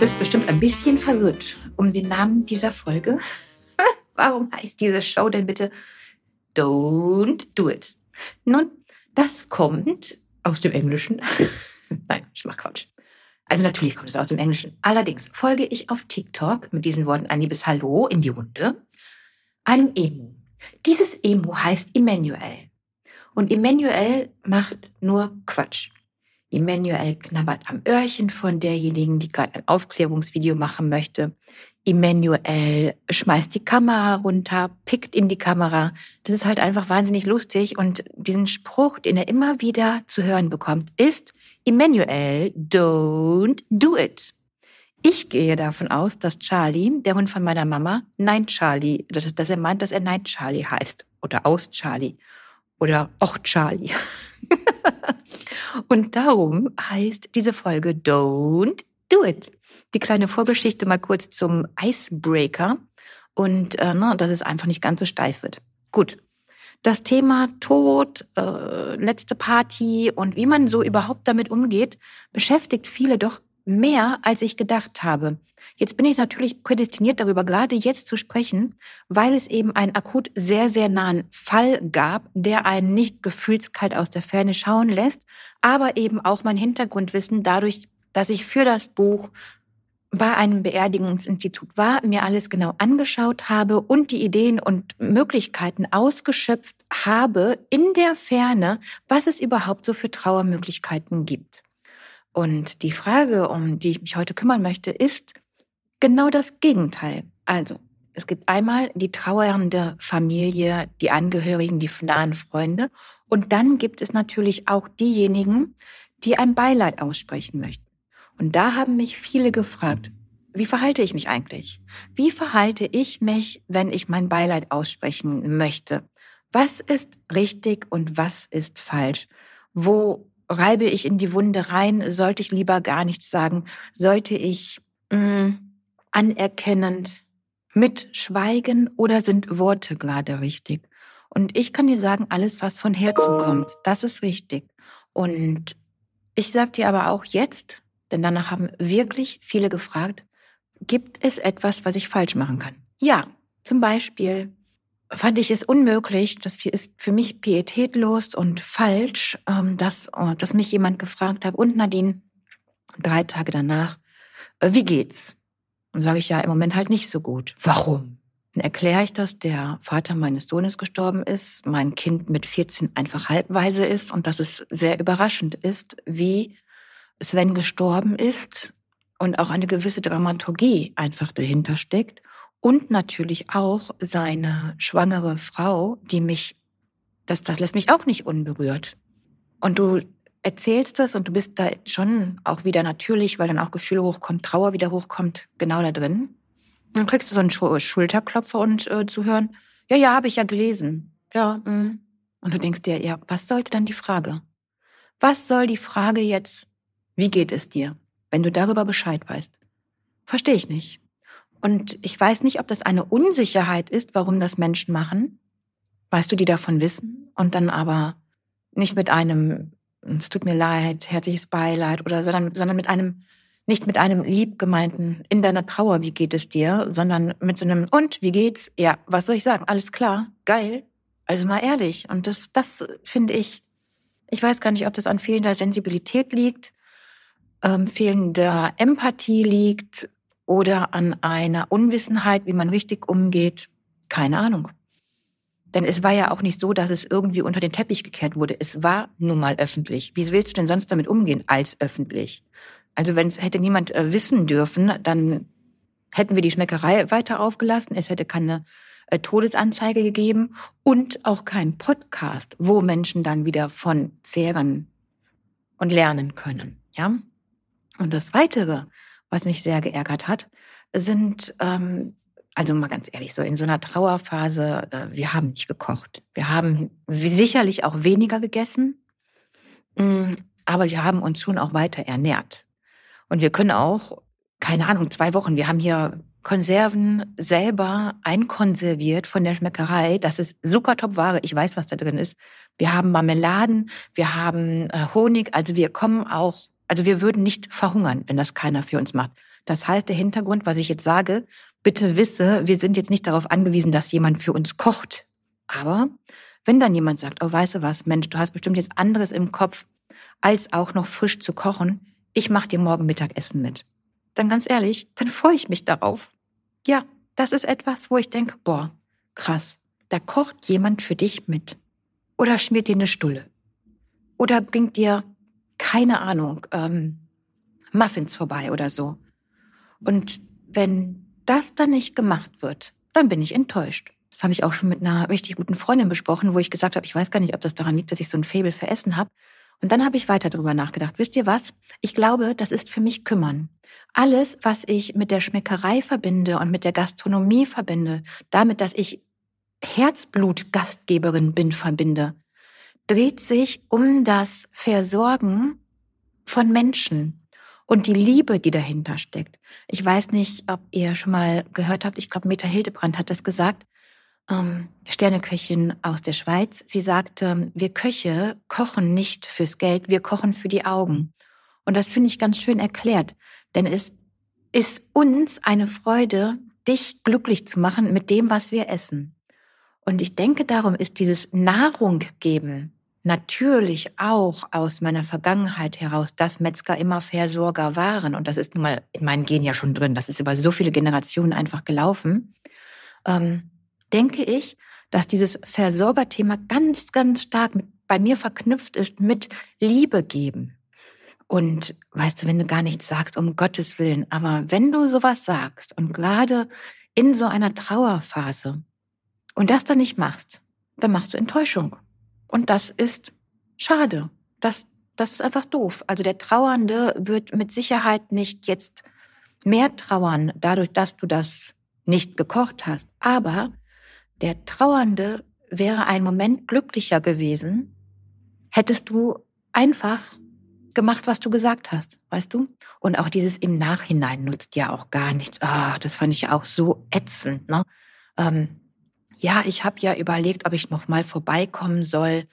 bist bestimmt ein bisschen verwirrt um den Namen dieser Folge. Warum heißt diese Show denn bitte Don't Do It? Nun, das kommt aus dem Englischen. Nein, ich mach Quatsch. Also natürlich kommt es aus dem Englischen. Allerdings folge ich auf TikTok mit diesen Worten ein liebes Hallo in die Runde einem Emu. Dieses Emu heißt Emmanuel. Und Emmanuel macht nur Quatsch. Emmanuel knabbert am Öhrchen von derjenigen, die gerade ein Aufklärungsvideo machen möchte. Emmanuel schmeißt die Kamera runter, pickt in die Kamera. Das ist halt einfach wahnsinnig lustig. Und diesen Spruch, den er immer wieder zu hören bekommt, ist, Emmanuel, don't do it. Ich gehe davon aus, dass Charlie, der Hund von meiner Mama, Nein Charlie, dass, dass er meint, dass er Nein Charlie heißt. Oder aus Charlie. Oder auch Charlie. Und darum heißt diese Folge Don't Do It. Die kleine Vorgeschichte mal kurz zum Icebreaker und äh, ne, dass es einfach nicht ganz so steif wird. Gut. Das Thema Tod, äh, letzte Party und wie man so überhaupt damit umgeht, beschäftigt viele doch mehr, als ich gedacht habe. Jetzt bin ich natürlich prädestiniert darüber, gerade jetzt zu sprechen, weil es eben einen akut sehr, sehr nahen Fall gab, der einen nicht gefühlskalt aus der Ferne schauen lässt, aber eben auch mein Hintergrundwissen dadurch, dass ich für das Buch bei einem Beerdigungsinstitut war, mir alles genau angeschaut habe und die Ideen und Möglichkeiten ausgeschöpft habe in der Ferne, was es überhaupt so für Trauermöglichkeiten gibt. Und die Frage, um die ich mich heute kümmern möchte, ist genau das Gegenteil. Also, es gibt einmal die trauernde Familie, die Angehörigen, die nahen Freunde. Und dann gibt es natürlich auch diejenigen, die ein Beileid aussprechen möchten. Und da haben mich viele gefragt, wie verhalte ich mich eigentlich? Wie verhalte ich mich, wenn ich mein Beileid aussprechen möchte? Was ist richtig und was ist falsch? Wo reibe ich in die Wunde rein? Sollte ich lieber gar nichts sagen? Sollte ich mh, mm, anerkennend mitschweigen oder sind Worte gerade richtig? Und ich kann dir sagen, alles, was von Herzen kommt, das ist richtig. Und ich sag dir aber auch jetzt, denn danach haben wirklich viele gefragt, gibt es etwas, was ich falsch machen kann? Ja, zum Beispiel fand ich es unmöglich, das ist für mich pietätlos und falsch, ähm, dass, äh, dass mich jemand gefragt hat, und Nadine, drei Tage danach, äh, wie geht's? Und sage ich ja im Moment halt nicht so gut. Warum? Dann erkläre ich, dass der Vater meines Sohnes gestorben ist, mein Kind mit 14 einfach halbweise ist und dass es sehr überraschend ist, wie Sven gestorben ist und auch eine gewisse Dramaturgie einfach dahinter steckt und natürlich auch seine schwangere Frau, die mich, das, das lässt mich auch nicht unberührt. Und du erzählst das und du bist da schon auch wieder natürlich, weil dann auch Gefühle hochkommt, Trauer wieder hochkommt, genau da drin. Dann kriegst du so einen Schulterklopfer und äh, zu hören, ja, ja, habe ich ja gelesen. Ja, mh. und du denkst dir, ja, was sollte dann die Frage? Was soll die Frage jetzt, wie geht es dir, wenn du darüber Bescheid weißt? Verstehe ich nicht. Und ich weiß nicht, ob das eine Unsicherheit ist, warum das Menschen machen. Weißt du, die davon wissen und dann aber nicht mit einem, es tut mir leid, herzliches Beileid oder, sondern, sondern mit einem, nicht mit einem liebgemeinten, in deiner Trauer, wie geht es dir, sondern mit so einem, und, wie geht's? Ja, was soll ich sagen? Alles klar, geil. Also mal ehrlich. Und das, das finde ich, ich weiß gar nicht, ob das an fehlender Sensibilität liegt, ähm, fehlender Empathie liegt oder an einer Unwissenheit, wie man richtig umgeht, keine Ahnung. Denn es war ja auch nicht so, dass es irgendwie unter den Teppich gekehrt wurde. Es war nun mal öffentlich. Wie willst du denn sonst damit umgehen als öffentlich? Also wenn es hätte niemand äh, wissen dürfen, dann hätten wir die Schmeckerei weiter aufgelassen. Es hätte keine äh, Todesanzeige gegeben und auch kein Podcast, wo Menschen dann wieder von zehren und lernen können. Ja. Und das Weitere, was mich sehr geärgert hat, sind, ähm, also mal ganz ehrlich, so in so einer Trauerphase, äh, wir haben nicht gekocht. Wir haben sicherlich auch weniger gegessen, mh, mm, aber wir haben uns schon auch weiter ernährt. Und wir können auch, keine Ahnung, zwei Wochen, wir haben hier Konserven selber einkonserviert von der Schmeckerei. Das ist super top Ware. Ich weiß, was da drin ist. Wir haben Marmeladen, wir haben äh, Honig. Also wir kommen auch also wir würden nicht verhungern, wenn das keiner für uns macht. Das heißt, der Hintergrund, was ich jetzt sage, bitte wisse, wir sind jetzt nicht darauf angewiesen, dass jemand für uns kocht. Aber wenn dann jemand sagt, oh, weißt du was, Mensch, du hast bestimmt jetzt anderes im Kopf, als auch noch frisch zu kochen, ich mach dir morgen Mittagessen mit. Dann ganz ehrlich, dann freue ich mich darauf. Ja, das ist etwas, wo ich denke, boah, krass, da kocht jemand für dich mit. Oder schmiert dir eine Stulle. Oder bringt dir, keine Ahnung, ähm, Muffins vorbei oder so. Und wenn das dann nicht gemacht wird, dann bin ich enttäuscht. Das habe ich auch schon mit einer richtig guten Freundin besprochen, wo ich gesagt habe, ich weiß gar nicht, ob das daran liegt, dass ich so ein Faible für Essen habe. Und dann habe ich weiter darüber nachgedacht. Wisst ihr was? Ich glaube, das ist für mich kümmern. Alles, was ich mit der Schmeckerei verbinde und mit der Gastronomie verbinde, damit, dass ich Herzblut-Gastgeberin bin, verbinde, dreht sich um das Versorgen von Menschen und die Liebe, die dahinter steckt. Ich weiß nicht, ob ihr schon mal gehört habt, ich glaube, Meta Hildebrand hat das gesagt, ähm, Sterneköchin aus der Schweiz. Sie sagte, wir Köche kochen nicht fürs Geld, wir kochen für die Augen. Und das finde ich ganz schön erklärt, denn es ist uns eine Freude, dich glücklich zu machen mit dem, was wir essen. Und ich denke, darum ist dieses Nahrung geben natürlich auch aus meiner Vergangenheit heraus, dass Metzger immer Versorger waren. Und das ist nun mal in meinen Gen ja schon drin. Das ist über so viele Generationen einfach gelaufen. Ähm, denke ich, dass dieses Versorgerthema ganz, ganz stark mit, bei mir verknüpft ist mit Liebe geben. Und weißt du, wenn du gar nichts sagst, um Gottes Willen, aber wenn du sowas sagst und gerade in so einer Trauerphase und das dann nicht machst, dann machst du Enttäuschung. Und das ist schade. Das, das ist einfach doof. Also der Trauernde wird mit Sicherheit nicht jetzt mehr trauern, dadurch, dass du das nicht gekocht hast. Aber der Trauernde wäre ein Moment glücklicher gewesen, hättest du einfach gemacht, was du gesagt hast, weißt du? Und auch dieses im Nachhinein nutzt ja auch gar nichts. Ah, das fand ich ja auch so ätzend, ne? Ähm, ja, ich habe ja überlegt, ob ich noch mal vorbeikommen soll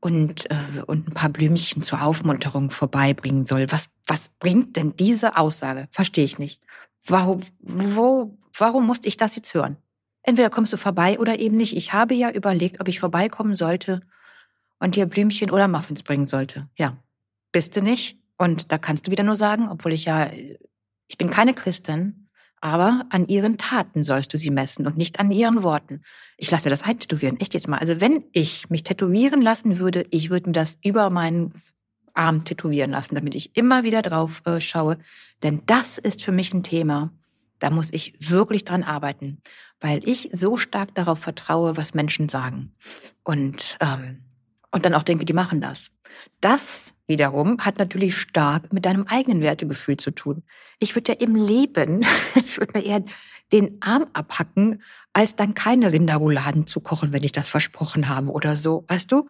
und äh, und ein paar Blümchen zur Aufmunterung vorbeibringen soll. Was was bringt denn diese Aussage? Verstehe ich nicht. Warum wo warum musste ich das jetzt hören? Entweder kommst du vorbei oder eben nicht. Ich habe ja überlegt, ob ich vorbeikommen sollte und dir Blümchen oder Muffins bringen sollte. Ja, bist du nicht. Und da kannst du wieder nur sagen, obwohl ich ja, ich bin keine Christin, aber an ihren Taten sollst du sie messen und nicht an ihren Worten. Ich lasse mir das eintätowieren, echt jetzt mal. Also wenn ich mich tätowieren lassen würde, ich würde mir das über meinen Arm tätowieren lassen, damit ich immer wieder drauf äh, schaue. Denn das ist für mich ein Thema, da muss ich wirklich dran arbeiten, weil ich so stark darauf vertraue, was Menschen sagen. Und, ähm, und dann auch denke, die machen das. Das wiederum hat natürlich stark mit deinem eigenen Wertegefühl zu tun. Ich würde ja im Leben, ich würde mir eher den Arm abhacken, als dann keine Rinderrouladen zu kochen, wenn ich das versprochen habe oder so, weißt du?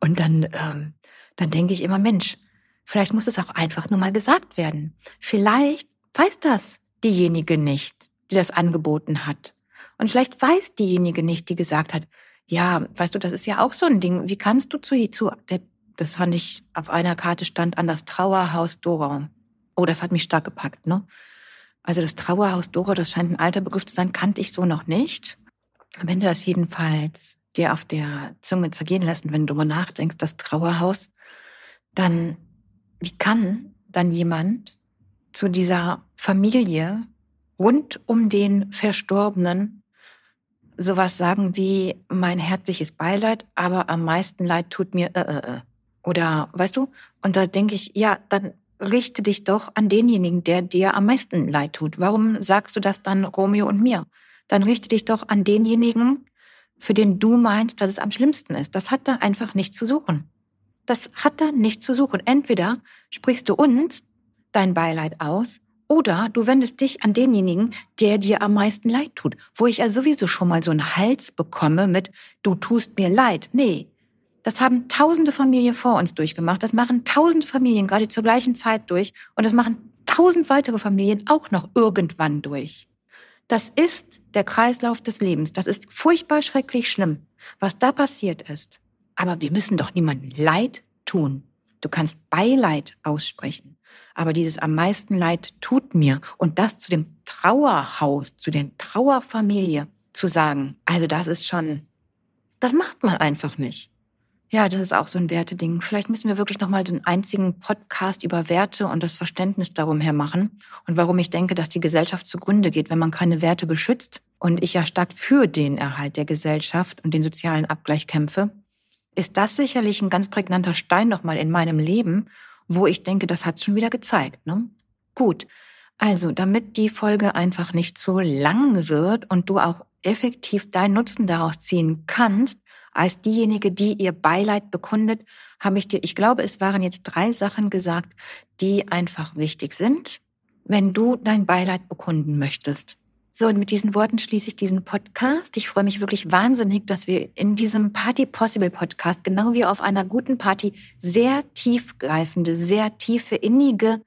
Und dann, ähm, dann denke ich immer, Mensch, vielleicht muss es auch einfach nur mal gesagt werden. Vielleicht weiß das diejenige nicht, die das angeboten hat. Und vielleicht weiß diejenige nicht, die gesagt hat, ja, weißt du, das ist ja auch so ein Ding. Wie kannst du zu, zu das fand ich, auf einer Karte stand an das Trauerhaus Dora. Oh, das hat mich stark gepackt, ne? Also das Trauerhaus Dora, das scheint ein alter Begriff zu sein, kannte ich so noch nicht. Wenn du das jedenfalls dir auf der Zunge zergehen lässt wenn du darüber nachdenkst, das Trauerhaus, dann wie kann dann jemand zu dieser Familie rund um den Verstorbenen sowas sagen wie mein herzliches Beileid, aber am meisten Leid tut mir äh, äh, äh. Oder weißt du? Und da denke ich, ja, dann richte dich doch an denjenigen, der dir am meisten leid tut. Warum sagst du das dann Romeo und mir? Dann richte dich doch an denjenigen, für den du meinst, dass es am schlimmsten ist. Das hat da einfach nicht zu suchen. Das hat da nicht zu suchen. Entweder sprichst du uns dein Beileid aus oder du wendest dich an denjenigen, der dir am meisten leid tut. Wo ich ja sowieso schon mal so einen Hals bekomme mit, du tust mir leid. Nee. Das haben tausende Familien vor uns durchgemacht. Das machen tausende Familien gerade zur gleichen Zeit durch. Und das machen tausend weitere Familien auch noch irgendwann durch. Das ist der Kreislauf des Lebens. Das ist furchtbar schrecklich schlimm, was da passiert ist. Aber wir müssen doch niemandem Leid tun. Du kannst Beileid aussprechen. Aber dieses am meisten Leid tut mir und das zu dem Trauerhaus, zu der Trauerfamilie zu sagen, also das ist schon, das macht man einfach nicht. Ja, das ist auch so ein Werteding. Vielleicht müssen wir wirklich nochmal den einzigen Podcast über Werte und das Verständnis darum her machen und warum ich denke, dass die Gesellschaft zugrunde geht, wenn man keine Werte beschützt und ich ja stark für den Erhalt der Gesellschaft und den sozialen Abgleich kämpfe, ist das sicherlich ein ganz prägnanter Stein nochmal in meinem Leben, wo ich denke, das hat schon wieder gezeigt. Ne? Gut, also damit die Folge einfach nicht so lang wird und du auch effektiv deinen Nutzen daraus ziehen kannst, als diejenige, die ihr Beileid bekundet, habe ich dir, ich glaube, es waren jetzt drei Sachen gesagt, die einfach wichtig sind, wenn du dein Beileid bekunden möchtest. So, und mit diesen Worten schließe ich diesen Podcast. Ich freue mich wirklich wahnsinnig, dass wir in diesem Party Possible Podcast, genau wie auf einer guten Party, sehr tiefgreifende, sehr tiefe, innige,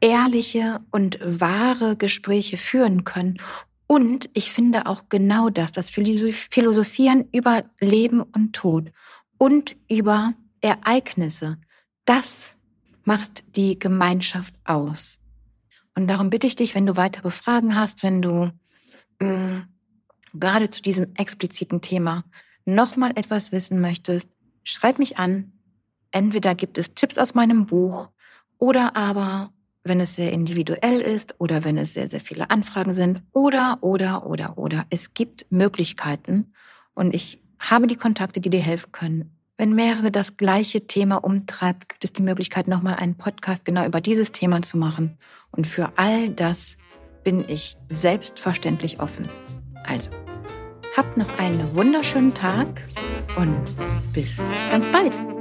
ehrliche und wahre Gespräche führen können. Und ich finde auch genau das, das Philosophieren über Leben und Tod und über Ereignisse, das macht die Gemeinschaft aus. Und darum bitte ich dich, wenn du weitere Fragen hast, wenn du mh, mm, gerade zu diesem expliziten Thema nochmal etwas wissen möchtest, schreib mich an. Entweder gibt es Tipps aus meinem Buch oder aber, wenn es sehr individuell ist oder wenn es sehr, sehr viele Anfragen sind oder, oder, oder, oder. Es gibt Möglichkeiten und ich habe die Kontakte, die dir helfen können. Wenn mehrere das gleiche Thema umtreibt, gibt es die Möglichkeit, nochmal einen Podcast genau über dieses Thema zu machen. Und für all das bin ich selbstverständlich offen. Also, habt noch einen wunderschönen Tag und bis ganz bald.